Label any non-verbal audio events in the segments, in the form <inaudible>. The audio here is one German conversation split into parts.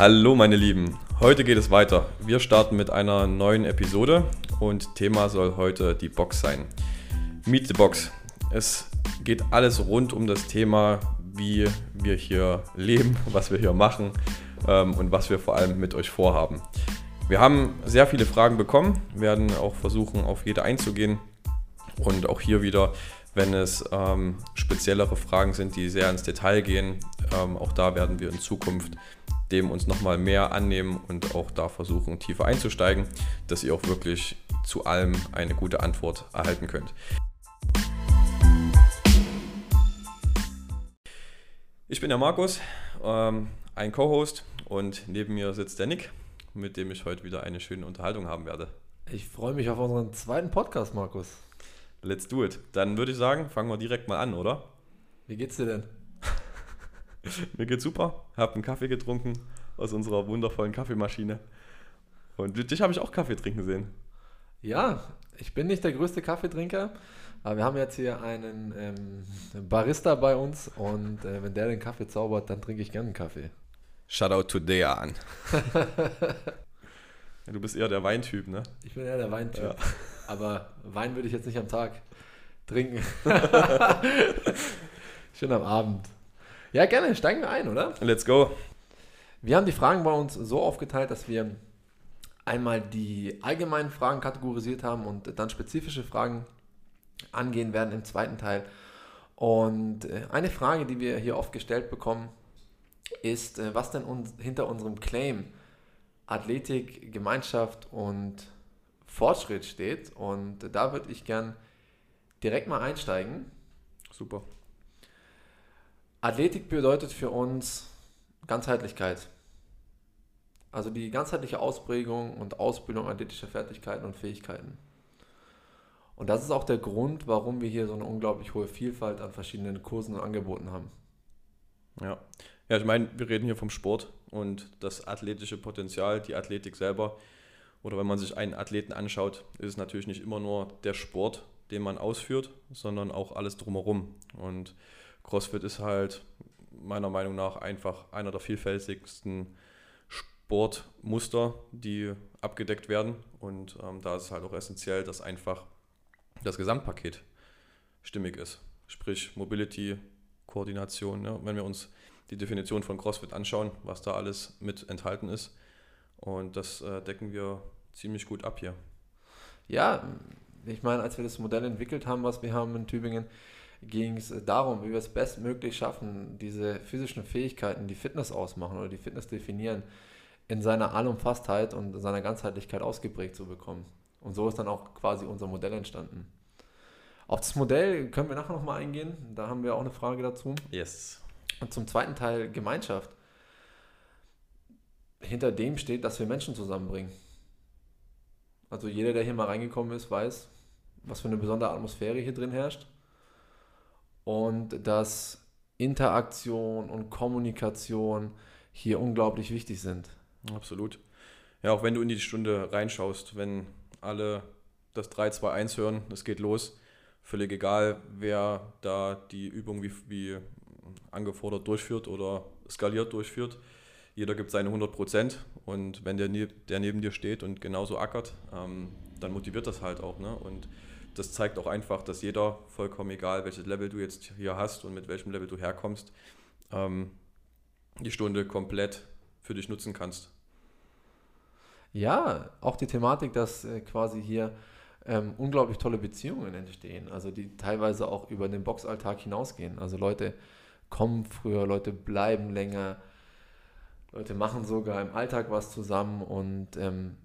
Hallo meine Lieben, heute geht es weiter. Wir starten mit einer neuen Episode und Thema soll heute die Box sein. Meet the Box. Es geht alles rund um das Thema, wie wir hier leben, <laughs> was wir hier machen ähm, und was wir vor allem mit euch vorhaben. Wir haben sehr viele Fragen bekommen, werden auch versuchen, auf jede einzugehen und auch hier wieder, wenn es ähm, speziellere Fragen sind, die sehr ins Detail gehen, ähm, auch da werden wir in Zukunft dem uns nochmal mehr annehmen und auch da versuchen, tiefer einzusteigen, dass ihr auch wirklich zu allem eine gute Antwort erhalten könnt. Ich bin der Markus, ähm, ein Co-Host und neben mir sitzt der Nick, mit dem ich heute wieder eine schöne Unterhaltung haben werde. Ich freue mich auf unseren zweiten Podcast, Markus. Let's do it. Dann würde ich sagen, fangen wir direkt mal an, oder? Wie geht's dir denn? <laughs> Mir geht's super. Hab einen Kaffee getrunken aus unserer wundervollen Kaffeemaschine. Und dich habe ich auch Kaffee trinken sehen. Ja, ich bin nicht der größte Kaffeetrinker, aber wir haben jetzt hier einen ähm, Barista bei uns und äh, wenn der den Kaffee zaubert, dann trinke ich gerne einen Kaffee. Shoutout to Dejan. <laughs> ja, du bist eher der Weintyp, ne? Ich bin eher der Weintyp. Ja. Aber Wein würde ich jetzt nicht am Tag trinken. <laughs> Schön am Abend. Ja, gerne, steigen wir ein, oder? Let's go. Wir haben die Fragen bei uns so aufgeteilt, dass wir einmal die allgemeinen Fragen kategorisiert haben und dann spezifische Fragen angehen werden im zweiten Teil. Und äh, eine Frage, die wir hier oft gestellt bekommen, ist, äh, was denn uns, hinter unserem Claim Athletik, Gemeinschaft und Fortschritt steht. Und da würde ich gern direkt mal einsteigen. Super. Athletik bedeutet für uns Ganzheitlichkeit. Also die ganzheitliche Ausprägung und Ausbildung athletischer Fertigkeiten und Fähigkeiten. Und das ist auch der Grund, warum wir hier so eine unglaublich hohe Vielfalt an verschiedenen Kursen und Angeboten haben. Ja. Ja, ich meine, wir reden hier vom Sport und das athletische Potenzial, die Athletik selber. Oder wenn man sich einen Athleten anschaut, ist es natürlich nicht immer nur der Sport, den man ausführt, sondern auch alles drumherum. Und CrossFit ist halt meiner Meinung nach einfach einer der vielfältigsten Sportmuster, die abgedeckt werden. Und ähm, da ist es halt auch essentiell, dass einfach das Gesamtpaket stimmig ist. Sprich Mobility, Koordination. Ja. Wenn wir uns die Definition von CrossFit anschauen, was da alles mit enthalten ist. Und das äh, decken wir ziemlich gut ab hier. Ja, ich meine, als wir das Modell entwickelt haben, was wir haben in Tübingen, ging es darum, wie wir es bestmöglich schaffen, diese physischen Fähigkeiten, die Fitness ausmachen oder die Fitness definieren, in seiner Allumfasstheit und seiner Ganzheitlichkeit ausgeprägt zu bekommen. Und so ist dann auch quasi unser Modell entstanden. Auf das Modell können wir nachher nochmal eingehen. Da haben wir auch eine Frage dazu. Yes. Und zum zweiten Teil Gemeinschaft. Hinter dem steht, dass wir Menschen zusammenbringen. Also jeder, der hier mal reingekommen ist, weiß, was für eine besondere Atmosphäre hier drin herrscht und dass Interaktion und Kommunikation hier unglaublich wichtig sind. Absolut. Ja, auch wenn du in die Stunde reinschaust, wenn alle das 3, 2, 1 hören, es geht los, völlig egal, wer da die Übung wie, wie angefordert durchführt oder skaliert durchführt. Jeder gibt seine 100 Prozent und wenn der, der neben dir steht und genauso ackert, ähm, dann motiviert das halt auch. Ne? Und das zeigt auch einfach, dass jeder, vollkommen egal, welches Level du jetzt hier hast und mit welchem Level du herkommst, ähm, die Stunde komplett für dich nutzen kannst. Ja, auch die Thematik, dass äh, quasi hier ähm, unglaublich tolle Beziehungen entstehen, also die teilweise auch über den Boxalltag hinausgehen. Also Leute kommen früher, Leute bleiben länger, Leute machen sogar im Alltag was zusammen und ähm,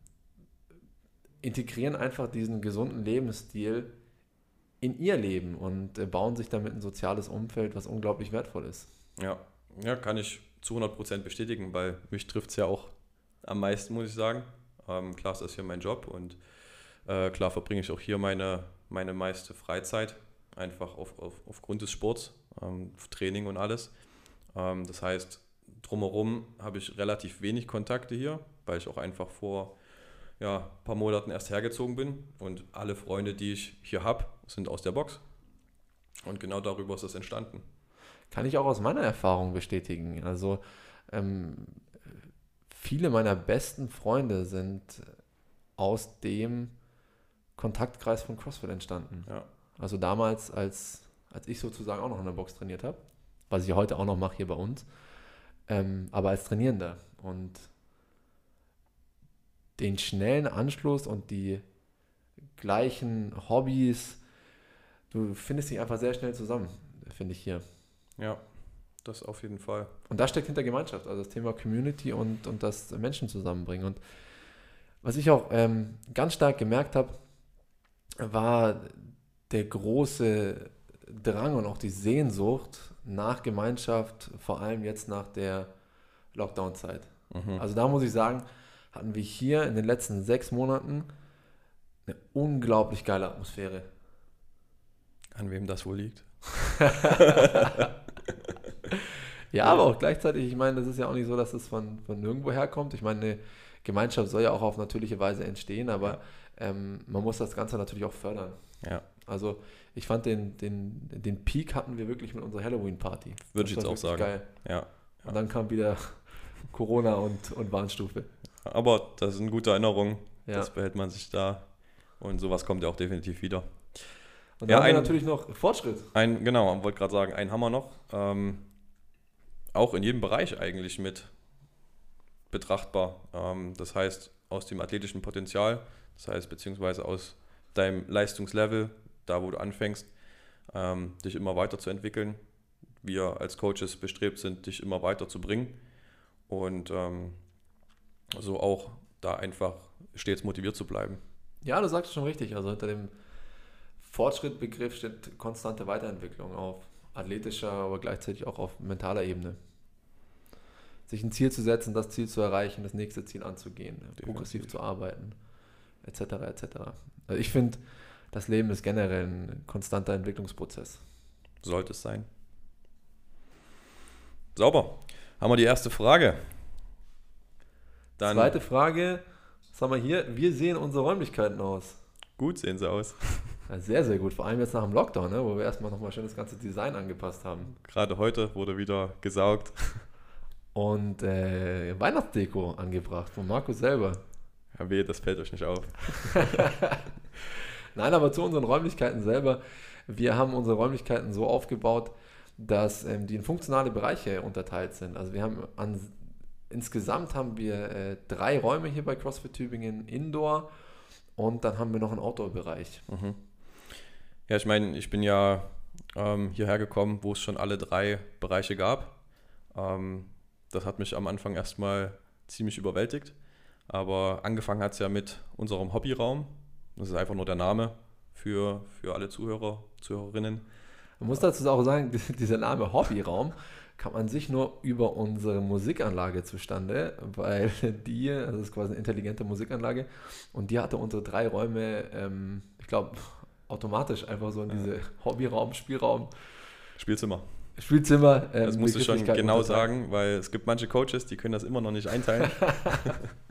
integrieren einfach diesen gesunden Lebensstil in ihr Leben und äh, bauen sich damit ein soziales Umfeld, was unglaublich wertvoll ist. Ja, ja kann ich zu 100% bestätigen, weil mich trifft es ja auch am meisten, muss ich sagen. Ähm, klar ist das hier mein Job und äh, klar verbringe ich auch hier meine, meine meiste Freizeit, einfach auf, auf, aufgrund des Sports, ähm, Training und alles. Ähm, das heißt, drumherum habe ich relativ wenig Kontakte hier, weil ich auch einfach vor ja, ein paar Monaten erst hergezogen bin und alle Freunde, die ich hier habe, sind aus der Box. Und genau darüber ist es entstanden. Kann ich auch aus meiner Erfahrung bestätigen. Also ähm, viele meiner besten Freunde sind aus dem Kontaktkreis von CrossFit entstanden. Ja. Also damals, als, als ich sozusagen auch noch in der Box trainiert habe, was ich heute auch noch mache hier bei uns, ähm, aber als Trainierender. Und den schnellen Anschluss und die gleichen Hobbys, du findest dich einfach sehr schnell zusammen, finde ich hier. Ja, das auf jeden Fall. Und da steckt hinter Gemeinschaft, also das Thema Community und, und das Menschen zusammenbringen. Und was ich auch ähm, ganz stark gemerkt habe, war der große Drang und auch die Sehnsucht nach Gemeinschaft, vor allem jetzt nach der Lockdown-Zeit. Mhm. Also da muss ich sagen, hatten wir hier in den letzten sechs Monaten eine unglaublich geile Atmosphäre. An wem das wohl liegt? <laughs> ja, aber auch gleichzeitig, ich meine, das ist ja auch nicht so, dass es von, von nirgendwo herkommt. Ich meine, eine Gemeinschaft soll ja auch auf natürliche Weise entstehen, aber ähm, man muss das Ganze natürlich auch fördern. Ja, Also ich fand den, den, den Peak hatten wir wirklich mit unserer Halloween-Party. Würde ich jetzt auch sagen. Geil. ja. Und dann kam wieder <laughs> Corona und, und Warnstufe. Aber das sind gute Erinnerungen. Ja. Das behält man sich da. Und sowas kommt ja auch definitiv wieder. Und Ja, dann haben wir ein- natürlich noch Fortschritt. Ein, genau, wollte gerade sagen, haben wir noch. Ähm, auch in jedem Bereich eigentlich mit betrachtbar. Ähm, das heißt, aus dem athletischen Potenzial, das heißt, beziehungsweise aus deinem Leistungslevel, da wo du anfängst, ähm, dich immer weiterzuentwickeln. Wir als Coaches bestrebt sind, dich immer weiterzubringen und ähm, so auch da einfach stets motiviert zu bleiben. Ja, du sagst schon richtig. Also hinter dem Fortschrittbegriff steht konstante Weiterentwicklung auf athletischer, aber gleichzeitig auch auf mentaler Ebene. Sich ein Ziel zu setzen, das Ziel zu erreichen, das nächste Ziel anzugehen, progressiv zu arbeiten, etc. etc. Also ich finde, das Leben ist generell ein konstanter Entwicklungsprozess. Sollte es sein. Sauber. Haben wir die erste Frage. Dann Zweite Frage, was haben wir hier? Wie sehen unsere Räumlichkeiten aus? gut sehen sie aus. <laughs> Ja, sehr, sehr gut. Vor allem jetzt nach dem Lockdown, ne, wo wir erstmal nochmal schön das ganze Design angepasst haben. Gerade heute wurde wieder gesaugt. Und äh, Weihnachtsdeko angebracht von Markus selber. Ja, weh, das fällt euch nicht auf. <laughs> Nein, aber zu unseren Räumlichkeiten selber. Wir haben unsere Räumlichkeiten so aufgebaut, dass ähm, die in funktionale Bereiche unterteilt sind. Also wir haben an, insgesamt haben wir äh, drei Räume hier bei CrossFit Tübingen Indoor und dann haben wir noch einen Outdoor-Bereich. Mhm. Ja, ich meine, ich bin ja ähm, hierher gekommen, wo es schon alle drei Bereiche gab. Ähm, das hat mich am Anfang erstmal ziemlich überwältigt. Aber angefangen hat es ja mit unserem Hobbyraum. Das ist einfach nur der Name für, für alle Zuhörer, Zuhörerinnen. Man muss dazu auch sagen, die- <laughs> dieser Name Hobbyraum kam an sich nur über unsere Musikanlage zustande, weil die, also das ist quasi eine intelligente Musikanlage, und die hatte unsere drei Räume, ähm, ich glaube, automatisch einfach so in diese Hobbyraum, Spielraum, Spielzimmer. Spielzimmer. ähm, Das musst du schon genau sagen, weil es gibt manche Coaches, die können das immer noch nicht einteilen. <laughs>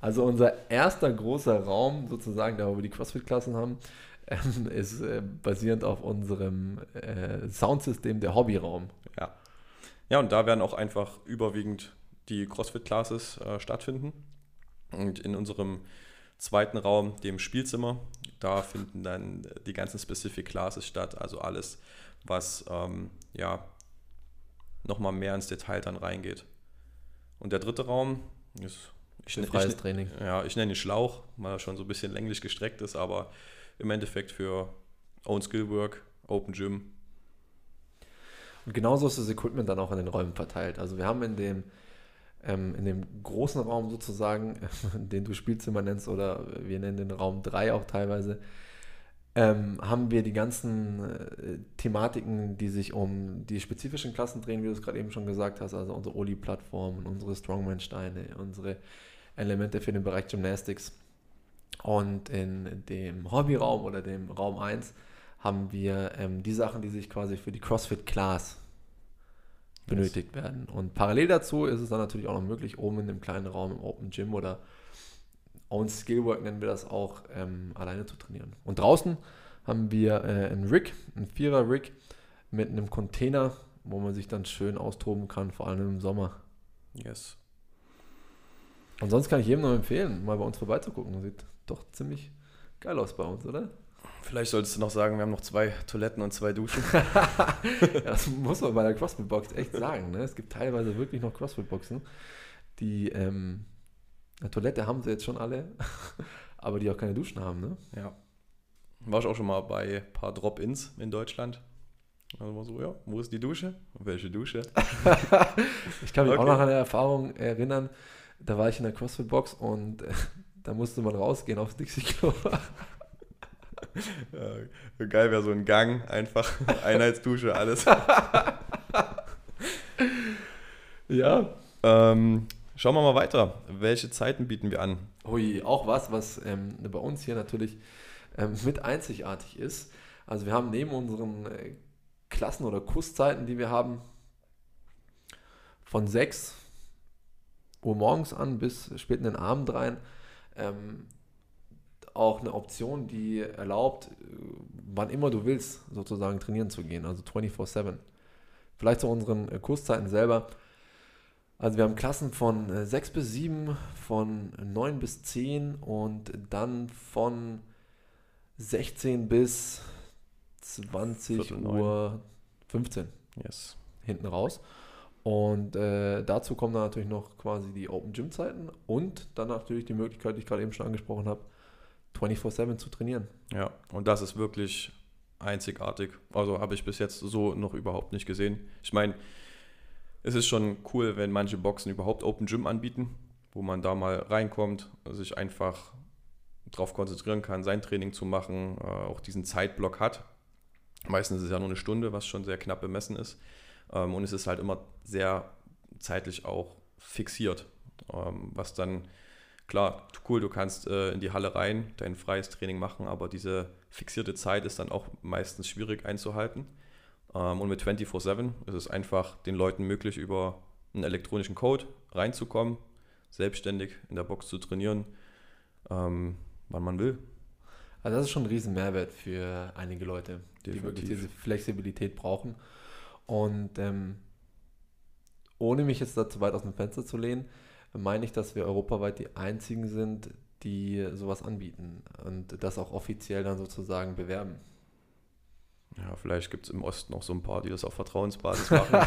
Also unser erster großer Raum, sozusagen, da wo wir die CrossFit-Klassen haben, ähm, ist äh, basierend auf unserem äh, Soundsystem der Hobbyraum. Ja. Ja, und da werden auch einfach überwiegend die CrossFit-Classes äh, stattfinden. Und in unserem zweiten Raum, dem Spielzimmer, da finden dann die ganzen Specific Classes statt. Also alles, was ähm, ja nochmal mehr ins Detail dann reingeht. Und der dritte Raum ist ich, Für ich, freies ich, Training. ja, ich nenne ihn Schlauch, weil er schon so ein bisschen länglich gestreckt ist, aber im Endeffekt für Own Skill Work, Open Gym. Und genauso ist das Equipment dann auch in den Räumen verteilt. Also wir haben in dem, ähm, in dem großen Raum sozusagen, <laughs> den du Spielzimmer nennst oder wir nennen den Raum 3 auch teilweise, ähm, haben wir die ganzen äh, Thematiken, die sich um die spezifischen Klassen drehen, wie du es gerade eben schon gesagt hast, also unsere Oli-Plattformen, unsere Strongman-Steine, unsere Elemente für den Bereich Gymnastics. Und in dem Hobbyraum oder dem Raum 1 haben wir ähm, die Sachen, die sich quasi für die CrossFit Class benötigt werden. Und parallel dazu ist es dann natürlich auch noch möglich, oben in dem kleinen Raum im Open Gym oder Own Skillwork nennen wir das auch, ähm, alleine zu trainieren. Und draußen haben wir äh, einen Rig, einen Vierer-Rig mit einem Container, wo man sich dann schön austoben kann, vor allem im Sommer. Yes. Und sonst kann ich jedem nur empfehlen, mal bei uns vorbeizugucken. Sieht doch ziemlich geil aus bei uns, oder? Vielleicht solltest du noch sagen, wir haben noch zwei Toiletten und zwei Duschen. <laughs> das muss man bei der CrossFit-Box echt sagen. Ne? Es gibt teilweise wirklich noch CrossFit-Boxen, die ähm, eine Toilette haben sie jetzt schon alle, <laughs> aber die auch keine Duschen haben. Ne? Ja. War ich auch schon mal bei ein paar Drop-Ins in Deutschland. Also war so, ja, wo ist die Dusche? Welche Dusche? <laughs> ich kann mich okay. auch noch an eine Erfahrung erinnern. Da war ich in der CrossFit-Box und äh, da musste man rausgehen aufs Dixie-Klo. <laughs> ja, geil wäre so ein Gang, einfach Einheitsdusche, alles. ja. Ähm, schauen wir mal weiter. Welche Zeiten bieten wir an? Ui, auch was, was ähm, bei uns hier natürlich ähm, mit einzigartig ist. Also wir haben neben unseren äh, Klassen- oder Kurszeiten, die wir haben, von 6 Uhr morgens an bis spät in den Abend rein, ähm, auch eine Option, die erlaubt, wann immer du willst, sozusagen trainieren zu gehen, also 24-7. Vielleicht zu unseren äh, Kurszeiten selber. Also wir haben Klassen von 6 äh, bis 7, von 9 bis 10 und dann von 16 bis 20 Uhr 15. Yes. Hinten raus. Und äh, dazu kommen dann natürlich noch quasi die Open Gym Zeiten und dann natürlich die Möglichkeit, die ich gerade eben schon angesprochen habe, 24-7 zu trainieren. Ja, und das ist wirklich einzigartig. Also habe ich bis jetzt so noch überhaupt nicht gesehen. Ich meine, es ist schon cool, wenn manche Boxen überhaupt Open Gym anbieten, wo man da mal reinkommt, sich einfach darauf konzentrieren kann, sein Training zu machen, äh, auch diesen Zeitblock hat. Meistens ist es ja nur eine Stunde, was schon sehr knapp bemessen ist. Ähm, und es ist halt immer sehr zeitlich auch fixiert, ähm, was dann klar, cool, du kannst äh, in die Halle rein, dein freies Training machen, aber diese fixierte Zeit ist dann auch meistens schwierig einzuhalten. Ähm, und mit 24-7 ist es einfach den Leuten möglich, über einen elektronischen Code reinzukommen, selbstständig in der Box zu trainieren, ähm, wann man will. Also das ist schon ein riesen Mehrwert für einige Leute, Definitiv. die wirklich diese Flexibilität brauchen. Und ähm, ohne mich jetzt da zu weit aus dem Fenster zu lehnen, meine ich, dass wir europaweit die einzigen sind, die sowas anbieten und das auch offiziell dann sozusagen bewerben. Ja, vielleicht gibt es im Osten noch so ein paar, die das auf Vertrauensbasis machen. <laughs>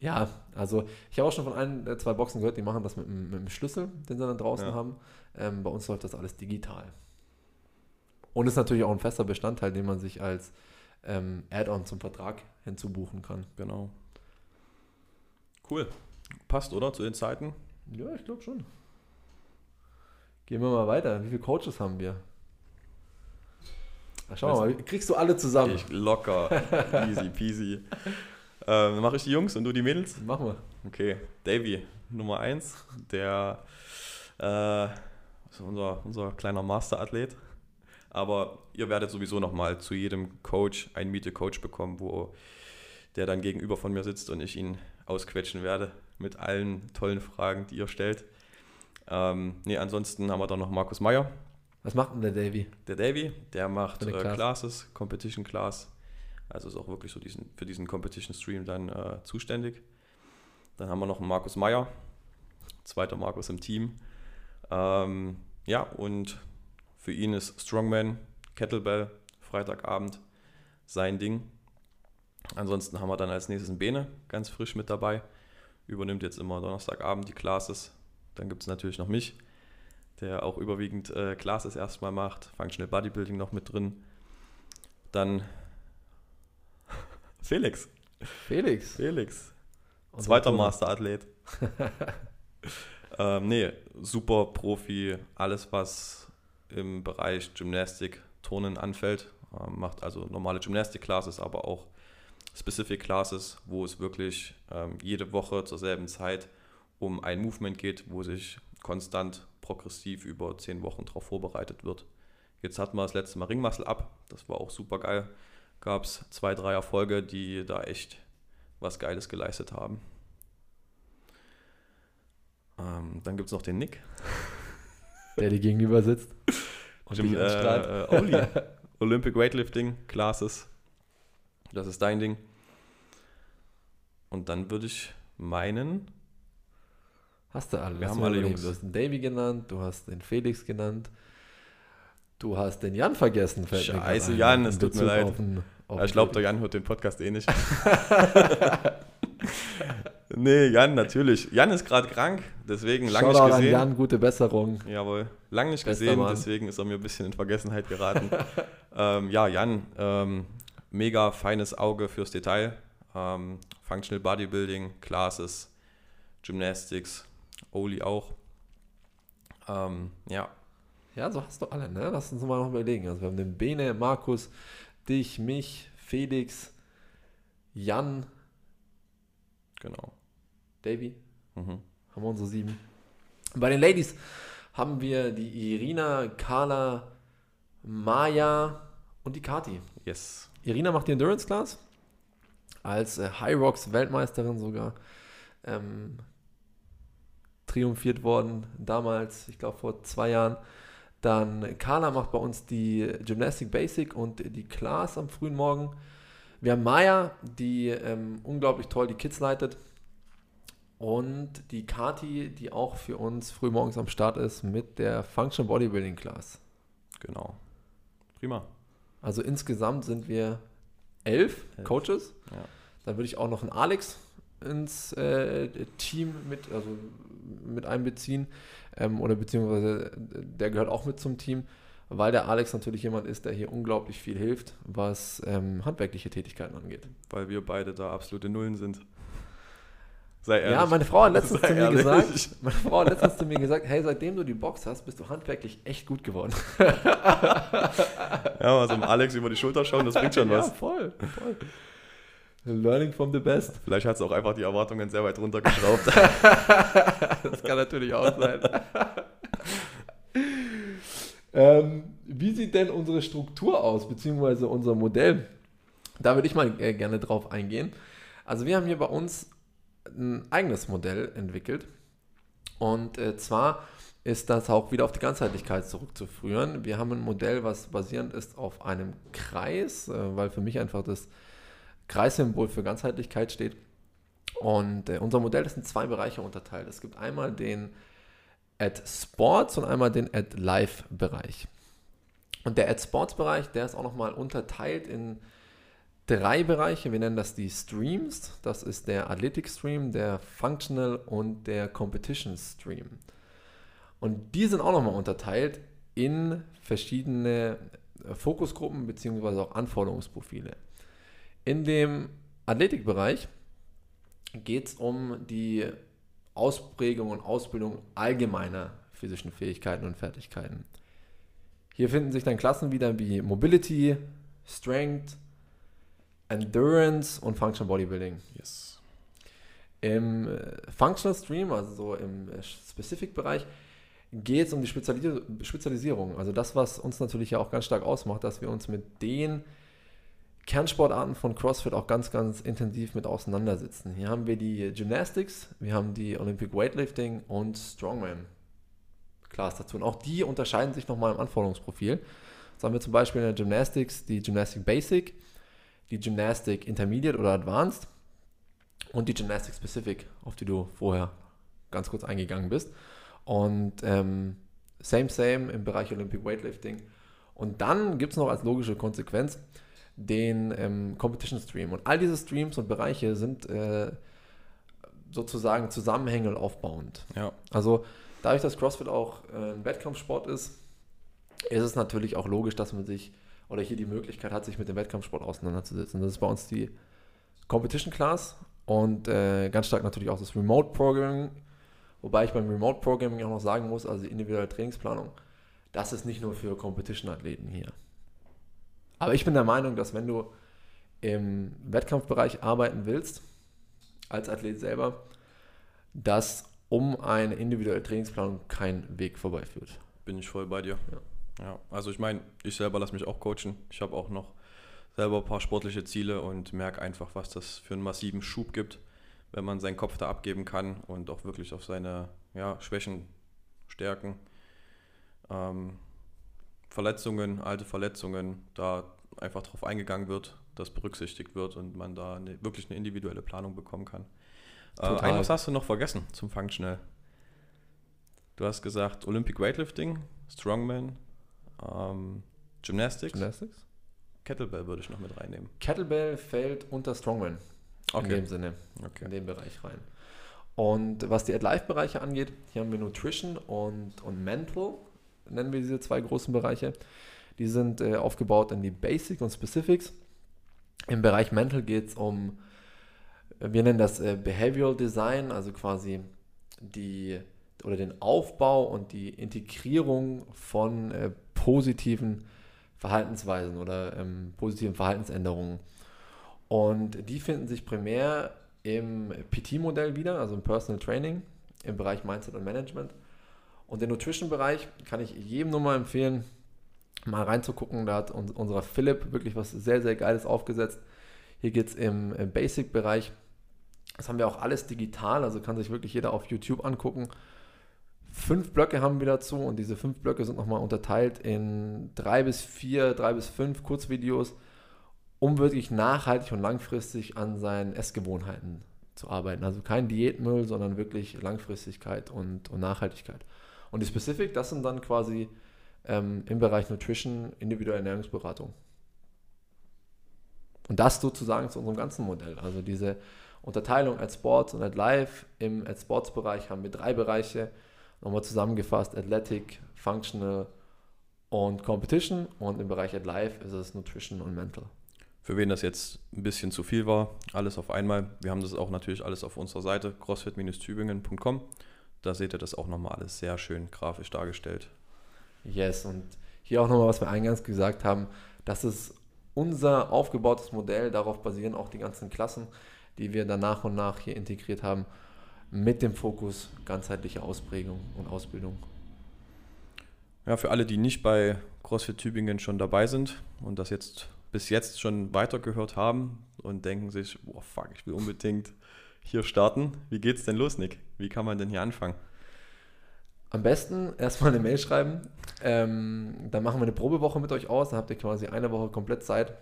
ja, also ich habe auch schon von ein, äh, zwei Boxen gehört, die machen das mit, mit dem Schlüssel, den sie dann draußen ja. haben. Ähm, bei uns läuft das alles digital. Und ist natürlich auch ein fester Bestandteil, den man sich als ähm, Add-on zum Vertrag hinzubuchen kann. Genau. Cool. Passt, oder? Zu den Zeiten? Ja, ich glaube schon. Gehen wir mal weiter. Wie viele Coaches haben wir? Schauen wir mal, kriegst du alle zusammen? Ich locker. <laughs> Easy peasy. Ähm, mache ich die Jungs und du die Mädels? Machen wir. Okay. Davy, Nummer 1, der äh, ist unser, unser kleiner Masterathlet. Aber ihr werdet sowieso nochmal zu jedem Coach ein Miete-Coach bekommen, wo der dann gegenüber von mir sitzt und ich ihn ausquetschen werde mit allen tollen Fragen, die ihr stellt. Ähm, nee, ansonsten haben wir dann noch Markus Meyer. Was macht denn der Davy? Der Davy, der macht äh, Class. Classes, Competition Class. Also ist auch wirklich so diesen, für diesen Competition Stream dann äh, zuständig. Dann haben wir noch einen Markus Meyer, zweiter Markus im Team. Ähm, ja, und für ihn ist Strongman, Kettlebell, Freitagabend sein Ding. Ansonsten haben wir dann als nächstes einen Bene, ganz frisch mit dabei übernimmt jetzt immer Donnerstagabend die Classes. Dann gibt es natürlich noch mich, der auch überwiegend äh, Classes erstmal macht, Functional Bodybuilding noch mit drin. Dann <laughs> Felix. Felix. Felix. Und Zweiter Masterathlet. <laughs> ähm, nee, super Profi, alles was im Bereich Gymnastik, Turnen anfällt. Ähm, macht also normale Gymnastik-Classes, aber auch Specific Classes, wo es wirklich ähm, jede Woche zur selben Zeit um ein Movement geht, wo sich konstant progressiv über zehn Wochen darauf vorbereitet wird. Jetzt hatten wir das letzte Mal Ringmuscle ab, das war auch super geil. Gab es zwei, drei Erfolge, die da echt was Geiles geleistet haben. Ähm, dann gibt es noch den Nick. Der dir gegenüber sitzt. <laughs> Und Jim, äh, äh, Oli. Olympic Weightlifting Classes das ist dein Ding. Und dann würde ich meinen, Hast du alle. Wir haben alle. Jungs. Du hast den Davy genannt, du hast den Felix genannt, du hast den Jan vergessen. fällt Scheiße, Jan, es tut mir leid. auf den- auf Ja, ich glaube, der. Jan hört den Podcast eh nicht. <laughs> <laughs> nee, Jan, natürlich. Jan ist gerade krank, deswegen lang nicht Shoutout an gesehen. Jan, gute Besserung. Jawohl, lang nicht Bester gesehen, Mann. deswegen ist er mir ein bisschen in Vergessenheit geraten. <laughs> ähm, ja, Jan, ähm, mega feines Auge fürs Detail. Ähm, Functional Bodybuilding, Classes, Gymnastics, Oli auch. Ähm, ja, Ja, so hast du alle, ne? Lass uns mal noch überlegen. Also wir haben den Bene, Markus, dich, mich, Felix, Jan, genau. Davy. Mhm. Haben wir unsere sieben. Bei den Ladies haben wir die Irina, Carla, Maya und die Kati. Yes. Irina macht die Endurance Class als äh, High Rocks Weltmeisterin sogar ähm, triumphiert worden damals, ich glaube vor zwei Jahren. Dann Carla macht bei uns die Gymnastic Basic und die Class am frühen Morgen. Wir haben Maya, die ähm, unglaublich toll die Kids leitet. Und die Kati, die auch für uns frühmorgens am Start ist mit der Function Bodybuilding Class. Genau. Prima. Also insgesamt sind wir elf, Elf. Coaches. Ja. Dann würde ich auch noch einen Alex ins äh, Team mit, also mit einbeziehen. Ähm, oder beziehungsweise der gehört auch mit zum Team, weil der Alex natürlich jemand ist, der hier unglaublich viel hilft, was ähm, handwerkliche Tätigkeiten angeht. Weil wir beide da absolute Nullen sind. Sei ehrlich. Ja, meine Frau hat letztens Sei zu mir ehrlich. gesagt, meine Frau hat letztens zu mir gesagt, hey, seitdem du die Box hast, bist du handwerklich echt gut geworden. <laughs> Ja, also im Alex über die Schulter schauen, das bringt schon was. Ja, voll, voll. Learning from the best. Vielleicht hat es auch einfach die Erwartungen sehr weit runtergeschraubt. <laughs> Das kann natürlich auch sein. ähm, wie sieht denn unsere Struktur aus, beziehungsweise unser Modell? Da würde ich mal äh, gerne drauf eingehen. Also wir haben hier bei uns ein eigenes Modell entwickelt. Und äh, zwar ist das auch wieder auf die Ganzheitlichkeit zurückzuführen. Wir haben ein Modell, was basierend ist auf einem Kreis, äh, weil für mich einfach das Kreissymbol für Ganzheitlichkeit steht. Und äh, unser Modell ist in zwei Bereiche unterteilt. Es gibt einmal den Ad Sports und einmal den Ad Live Bereich. Und der Ad Sports Bereich, der ist auch nochmal unterteilt in drei Bereiche. Wir nennen das die Streams. Das ist der Athletic Stream, der Functional und der Competition Stream. Und die sind auch nochmal unterteilt in verschiedene äh, Fokusgruppen bzw. auch Anforderungsprofile. In dem Athletikbereich geht es um die Ausprägung und Ausbildung allgemeiner physischen Fähigkeiten und Fertigkeiten. Hier finden sich dann Klassen wieder wie Mobility, Strength, Endurance und Functional Bodybuilding. Yes. Im äh, Functional Stream, also so im äh, Specific-Bereich, geht es um die Spezialis Spezialisierung. Also das, was uns natürlich ja auch ganz stark ausmacht, dass wir uns mit den Kernsportarten von CrossFit auch ganz, ganz intensiv mit auseinandersetzen. Hier haben wir die Gymnastics, wir haben die Olympic Weightlifting und Strongman Class dazu. Und auch die unterscheiden sich nochmal im Anforderungsprofil. So haben wir zum Beispiel in der Gymnastics die Gymnastic Basic, die Gymnastic Intermediate oder Advanced und die Gymnastic Specific, auf die du vorher ganz kurz eingegangen bist. Und ähm, same, same im Bereich Olympic Weightlifting. Und dann gibt es noch als logische Konsequenz den ähm, Competition Stream. Und all diese Streams und Bereiche sind äh, sozusagen zusammenhängend aufbauend. Ja. Also dadurch, dass CrossFit auch äh, ein Wettkampfsport ist, ist es natürlich auch logisch, dass man sich oder hier die Möglichkeit hat, sich mit dem Wettkampfsport auseinanderzusetzen. Das ist bei uns die Competition Class und äh, ganz stark natürlich auch das Remote Programming, wobei ich beim Remote Programming auch noch sagen muss, also die individuelle Trainingsplanung, das ist nicht nur für Competition-Athleten hier. Aber ich bin der Meinung, dass wenn du im Wettkampfbereich arbeiten willst, als Athlet selber, dass um eine individuelle Trainingsplanung kein Weg vorbeiführt. Bin ich voll bei dir. Ja. Ja. Also ich meine, ich selber lasse mich auch coachen. Ich habe auch noch selber ein paar sportliche Ziele und merke einfach, was das für einen massiven Schub gibt, wenn man seinen Kopf da abgeben kann und auch wirklich auf seine ja, Schwächen, Stärken, ähm, Verletzungen, alte Verletzungen, da einfach drauf eingegangen wird, das berücksichtigt wird und man da eine, wirklich eine individuelle Planung bekommen kann. Äh, Total. eines hast du noch vergessen zum Functional. Du hast gesagt Olympic Weightlifting, Strongman, ähm, Gymnastics. Gymnastics? Kettlebell würde ich noch mit reinnehmen. Kettlebell fällt unter Strongman. Okay. In dem Sinne. Okay. In den Bereich rein. Und was die Ad-Life-Bereiche angeht, hier haben wir Nutrition und, und Mental, nennen wir diese zwei großen Bereiche. Die sind äh, aufgebaut in die Basic und Specifics. Im Bereich Mental geht es um, wir nennen das äh, Behavioral Design, also quasi die oder den Aufbau und die Integrierung von äh, positiven Verhaltensweisen oder ähm, positiven Verhaltensänderungen. Und die finden sich primär im PT-Modell wieder, also im Personal Training, im Bereich Mindset und Management. Und den Nutrition-Bereich kann ich jedem nur mal empfehlen, mal reinzugucken. Da hat uns, unser Philipp wirklich was sehr, sehr Geiles aufgesetzt. Hier geht es im, im Basic-Bereich. Das haben wir auch alles digital, also kann sich wirklich jeder auf YouTube angucken. Fünf Blöcke haben wir dazu und diese fünf Blöcke sind nochmal unterteilt in drei bis vier, drei bis fünf Kurzvideos, um wirklich nachhaltig und langfristig an seinen Essgewohnheiten zu arbeiten. Also kein Diätmüll, sondern wirklich Langfristigkeit und, und Nachhaltigkeit. Und die Specific, das sind dann quasi ähm, im Bereich Nutrition individuelle Ernährungsberatung. Und das sozusagen zu unserem ganzen Modell. Also diese Unterteilung at Sports und at Life. Im at Sports Bereich haben wir drei Bereiche Nochmal zusammengefasst, Athletic, Functional und Competition und im Bereich At Life ist es Nutrition und Mental. Für wen das jetzt ein bisschen zu viel war, alles auf einmal. Wir haben das auch natürlich alles auf unserer Seite crossfit-tübingen.com. Da seht ihr das auch nochmal alles sehr schön grafisch dargestellt. Yes, und hier auch nochmal, was wir eingangs gesagt haben, das ist unser aufgebautes Modell, darauf basieren auch die ganzen Klassen, die wir dann nach und nach hier integriert haben mit dem Fokus ganzheitliche Ausprägung und Ausbildung. Ja, für alle, die nicht bei CrossFit Tübingen schon dabei sind und das jetzt bis jetzt schon weitergehört haben und denken sich, boah, fuck, ich will unbedingt hier starten. Wie geht's denn los, Nick? Wie kann man denn hier anfangen? Am besten erstmal eine Mail schreiben. Ähm, dann machen wir eine Probewoche mit euch aus. Dann habt ihr quasi eine Woche komplett Zeit,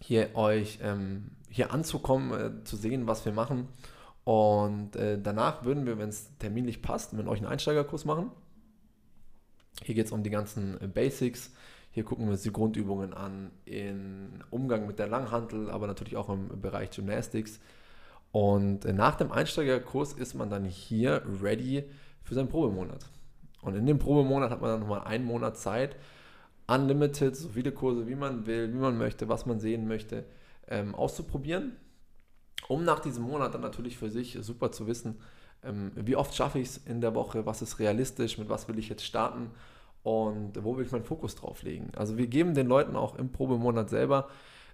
hier euch ähm, hier anzukommen, äh, zu sehen, was wir machen. Und äh, danach würden wir, wenn es terminlich passt, mit euch einen Einsteigerkurs machen. Hier geht es um die ganzen äh, Basics. Hier gucken wir uns die Grundübungen an in Umgang mit der Langhantel, aber natürlich auch im Bereich Gymnastics. Und äh, nach dem Einsteigerkurs ist man dann hier ready für seinen Probemonat. Und in dem Probemonat hat man dann nochmal einen Monat Zeit, unlimited, so viele Kurse wie man will, wie man möchte, was man sehen möchte, ähm, auszuprobieren um nach diesem Monat dann natürlich für sich super zu wissen, ähm, wie oft schaffe ich es in der Woche, was ist realistisch, mit was will ich jetzt starten und wo will ich meinen Fokus drauf legen. Also wir geben den Leuten auch im Probemonat selber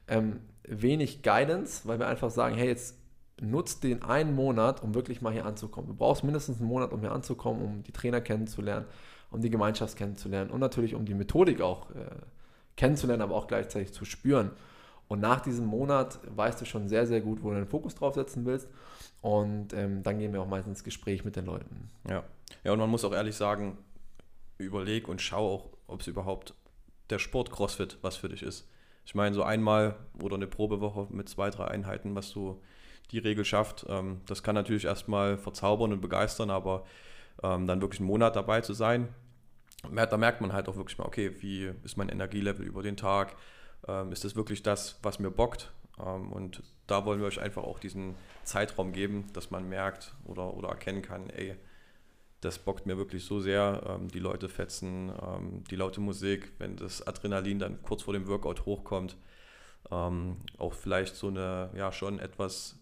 ähm, wenig Guidance, weil wir einfach sagen, hey, jetzt nutzt den einen Monat, um wirklich mal hier anzukommen. Du brauchst mindestens einen Monat, um hier anzukommen, um die Trainer kennenzulernen, um die Gemeinschaft kennenzulernen und natürlich um die Methodik auch äh, kennenzulernen, aber auch gleichzeitig zu spüren. Und nach diesem Monat weißt du schon sehr, sehr gut, wo du den Fokus drauf setzen willst. Und ähm, dann gehen wir auch meistens ins Gespräch mit den Leuten. Ja. Ja, und man muss auch ehrlich sagen, überleg und schau auch, ob es überhaupt der Sport CrossFit was für dich ist. Ich meine, so einmal oder eine Probewoche mit zwei, drei Einheiten, was du die Regel schafft, ähm, das kann natürlich erstmal verzaubern und begeistern, aber ähm, dann wirklich einen Monat dabei zu sein, da merkt man halt auch wirklich mal, okay, wie ist mein Energielevel über den Tag, ähm, ist das wirklich das, was mir bockt. Ähm, und da wollen wir euch einfach auch diesen Zeitraum geben, dass man merkt oder, oder erkennen kann, ey, das bockt mir wirklich so sehr. Die Leute fetzen, die laute Musik, wenn das Adrenalin dann kurz vor dem Workout hochkommt. Auch vielleicht so eine, ja, schon etwas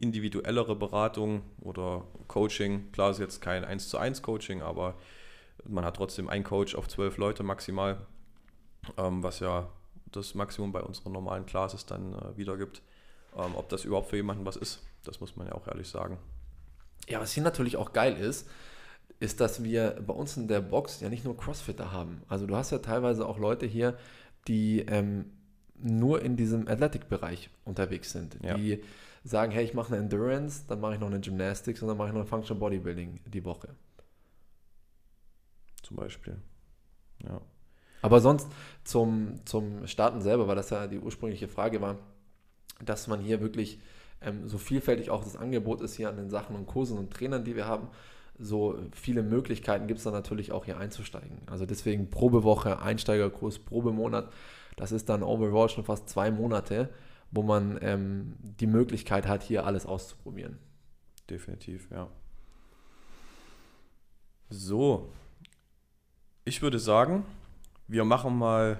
individuellere Beratung oder Coaching. Klar ist jetzt kein 1 zu 1 Coaching, aber man hat trotzdem einen Coach auf zwölf Leute maximal, ähm, was ja das Maximum bei unseren normalen Classes dann äh, wiedergibt. Ähm, ob das überhaupt für jemanden was ist, das muss man ja auch ehrlich sagen. Ja, was hier natürlich auch geil ist, ist, dass wir bei uns in der Box ja nicht nur Crossfitter haben. Also du hast ja teilweise auch Leute hier, die ähm, nur in diesem Athletic-Bereich unterwegs sind. Ja. Die sagen, hey, ich mache eine Endurance, dann mache ich noch eine Gymnastics und dann mache ich noch ein Functional Bodybuilding die Woche. Zum Beispiel. Ja. Aber sonst zum, zum Starten selber, weil das ja die ursprüngliche Frage war, dass man hier wirklich ähm, so vielfältig auch das Angebot ist hier an den Sachen und Kursen und Trainern, die wir haben, so viele Möglichkeiten gibt es dann natürlich auch hier einzusteigen. Also deswegen Probewoche, Einsteigerkurs, Probemonat, das ist dann overall schon fast zwei Monate, wo man ähm, die Möglichkeit hat, hier alles auszuprobieren. Definitiv, ja. So, ich würde sagen, wir machen mal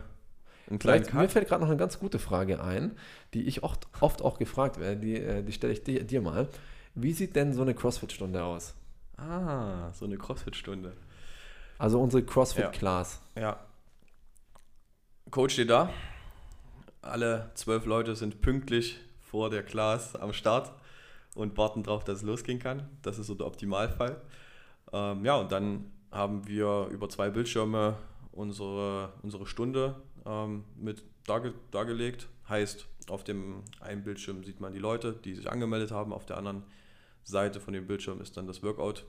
einen kleinen Vielleicht, Mir fällt gerade noch eine ganz gute Frage ein, die ich oft, oft auch gefragt werde, die, äh, die stelle ich dir, dir mal. Wie sieht denn so eine CrossFit-Stunde aus? Ah, so eine CrossFit-Stunde. Also unsere CrossFit-Class. Ja. ja. Coach steht da. Alle zwölf Leute sind pünktlich vor der Class am Start und warten darauf, dass es losgehen kann. Das ist so der Optimalfall. Ähm, ja, und dann haben wir über zwei Bildschirme unsere, unsere Stunde ähm, mit darge dargelegt. Heißt, auf dem einen Bildschirm sieht man die Leute, die sich angemeldet haben, auf der anderen Seite von dem Bildschirm ist dann das Workout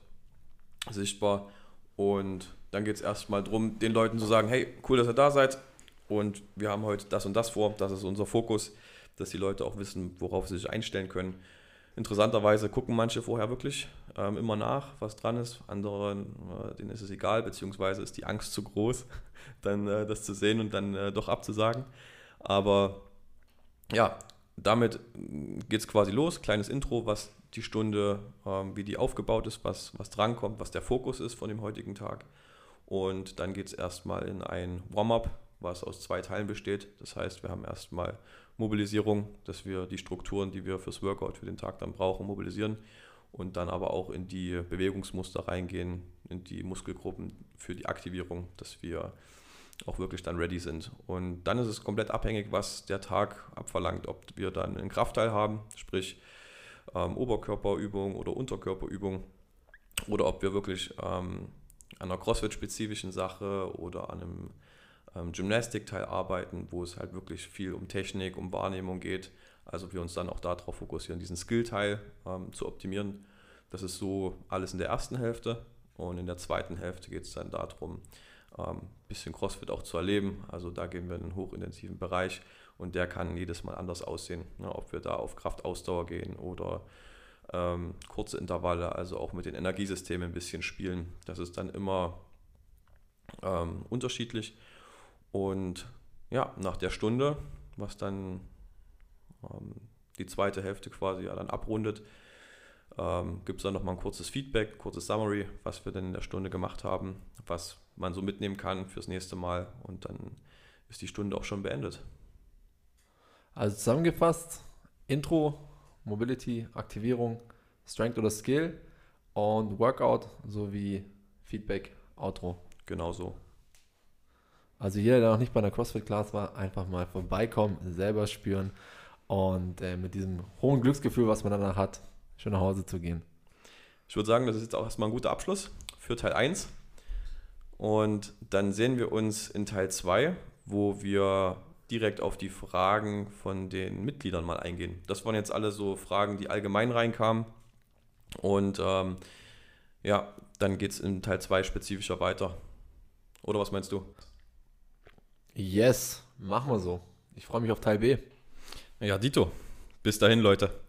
sichtbar. Und dann geht es erstmal darum, den Leuten zu sagen, hey, cool, dass ihr da seid. Und wir haben heute das und das vor. Das ist unser Fokus, dass die Leute auch wissen, worauf sie sich einstellen können. Interessanterweise gucken manche vorher wirklich ähm, immer nach, was dran ist. Anderen, äh, denen ist es egal, beziehungsweise ist die Angst zu groß, <laughs> dann äh, das zu sehen und dann äh, doch abzusagen. Aber ja, damit geht es quasi los. Kleines Intro, was die Stunde, ähm, wie die aufgebaut ist, was, was drankommt, was der Fokus ist von dem heutigen Tag. Und dann geht es erstmal in ein Warm-up, was aus zwei Teilen besteht. Das heißt, wir haben erstmal Mobilisierung, dass wir die Strukturen, die wir fürs Workout für den Tag dann brauchen, mobilisieren und dann aber auch in die Bewegungsmuster reingehen, in die Muskelgruppen für die Aktivierung, dass wir auch wirklich dann ready sind. Und dann ist es komplett abhängig, was der Tag abverlangt, ob wir dann einen Kraftteil haben, sprich ähm, Oberkörperübung oder Unterkörperübung, oder ob wir wirklich ähm, an einer CrossFit-spezifischen Sache oder an einem ähm, Gymnastikteil arbeiten, wo es halt wirklich viel um Technik, um Wahrnehmung geht. Also wir uns dann auch darauf fokussieren, diesen Skill-Teil ähm, zu optimieren. Das ist so alles in der ersten Hälfte. Und in der zweiten Hälfte geht es dann darum, ein ähm, bisschen CrossFit auch zu erleben. Also da gehen wir in einen hochintensiven Bereich und der kann jedes Mal anders aussehen. Ja, ob wir da auf Kraftausdauer gehen oder ähm, kurze Intervalle, also auch mit den Energiesystemen ein bisschen spielen. Das ist dann immer ähm, unterschiedlich. Und ja, nach der Stunde, was dann ähm, die zweite Hälfte quasi ja dann abrundet, ähm, gibt es dann nochmal ein kurzes Feedback, kurzes Summary, was wir denn in der Stunde gemacht haben, was man so mitnehmen kann fürs nächste Mal und dann ist die Stunde auch schon beendet. Also zusammengefasst, Intro, Mobility, Aktivierung, Strength oder Skill und Workout sowie Feedback, Outro. Genau so. Also jeder, der noch nicht bei einer CrossFit-Class war, einfach mal vorbeikommen, selber spüren und äh, mit diesem hohen Glücksgefühl, was man danach hat, schön nach Hause zu gehen. Ich würde sagen, das ist jetzt auch erstmal ein guter Abschluss für Teil 1. Und dann sehen wir uns in Teil 2, wo wir direkt auf die Fragen von den Mitgliedern mal eingehen. Das waren jetzt alle so Fragen, die allgemein reinkamen. Und ähm, ja, dann geht es in Teil 2 spezifischer weiter. Oder was meinst du? Yes, machen wir so. Ich freue mich auf Teil B. Ja, Dito. Bis dahin, Leute.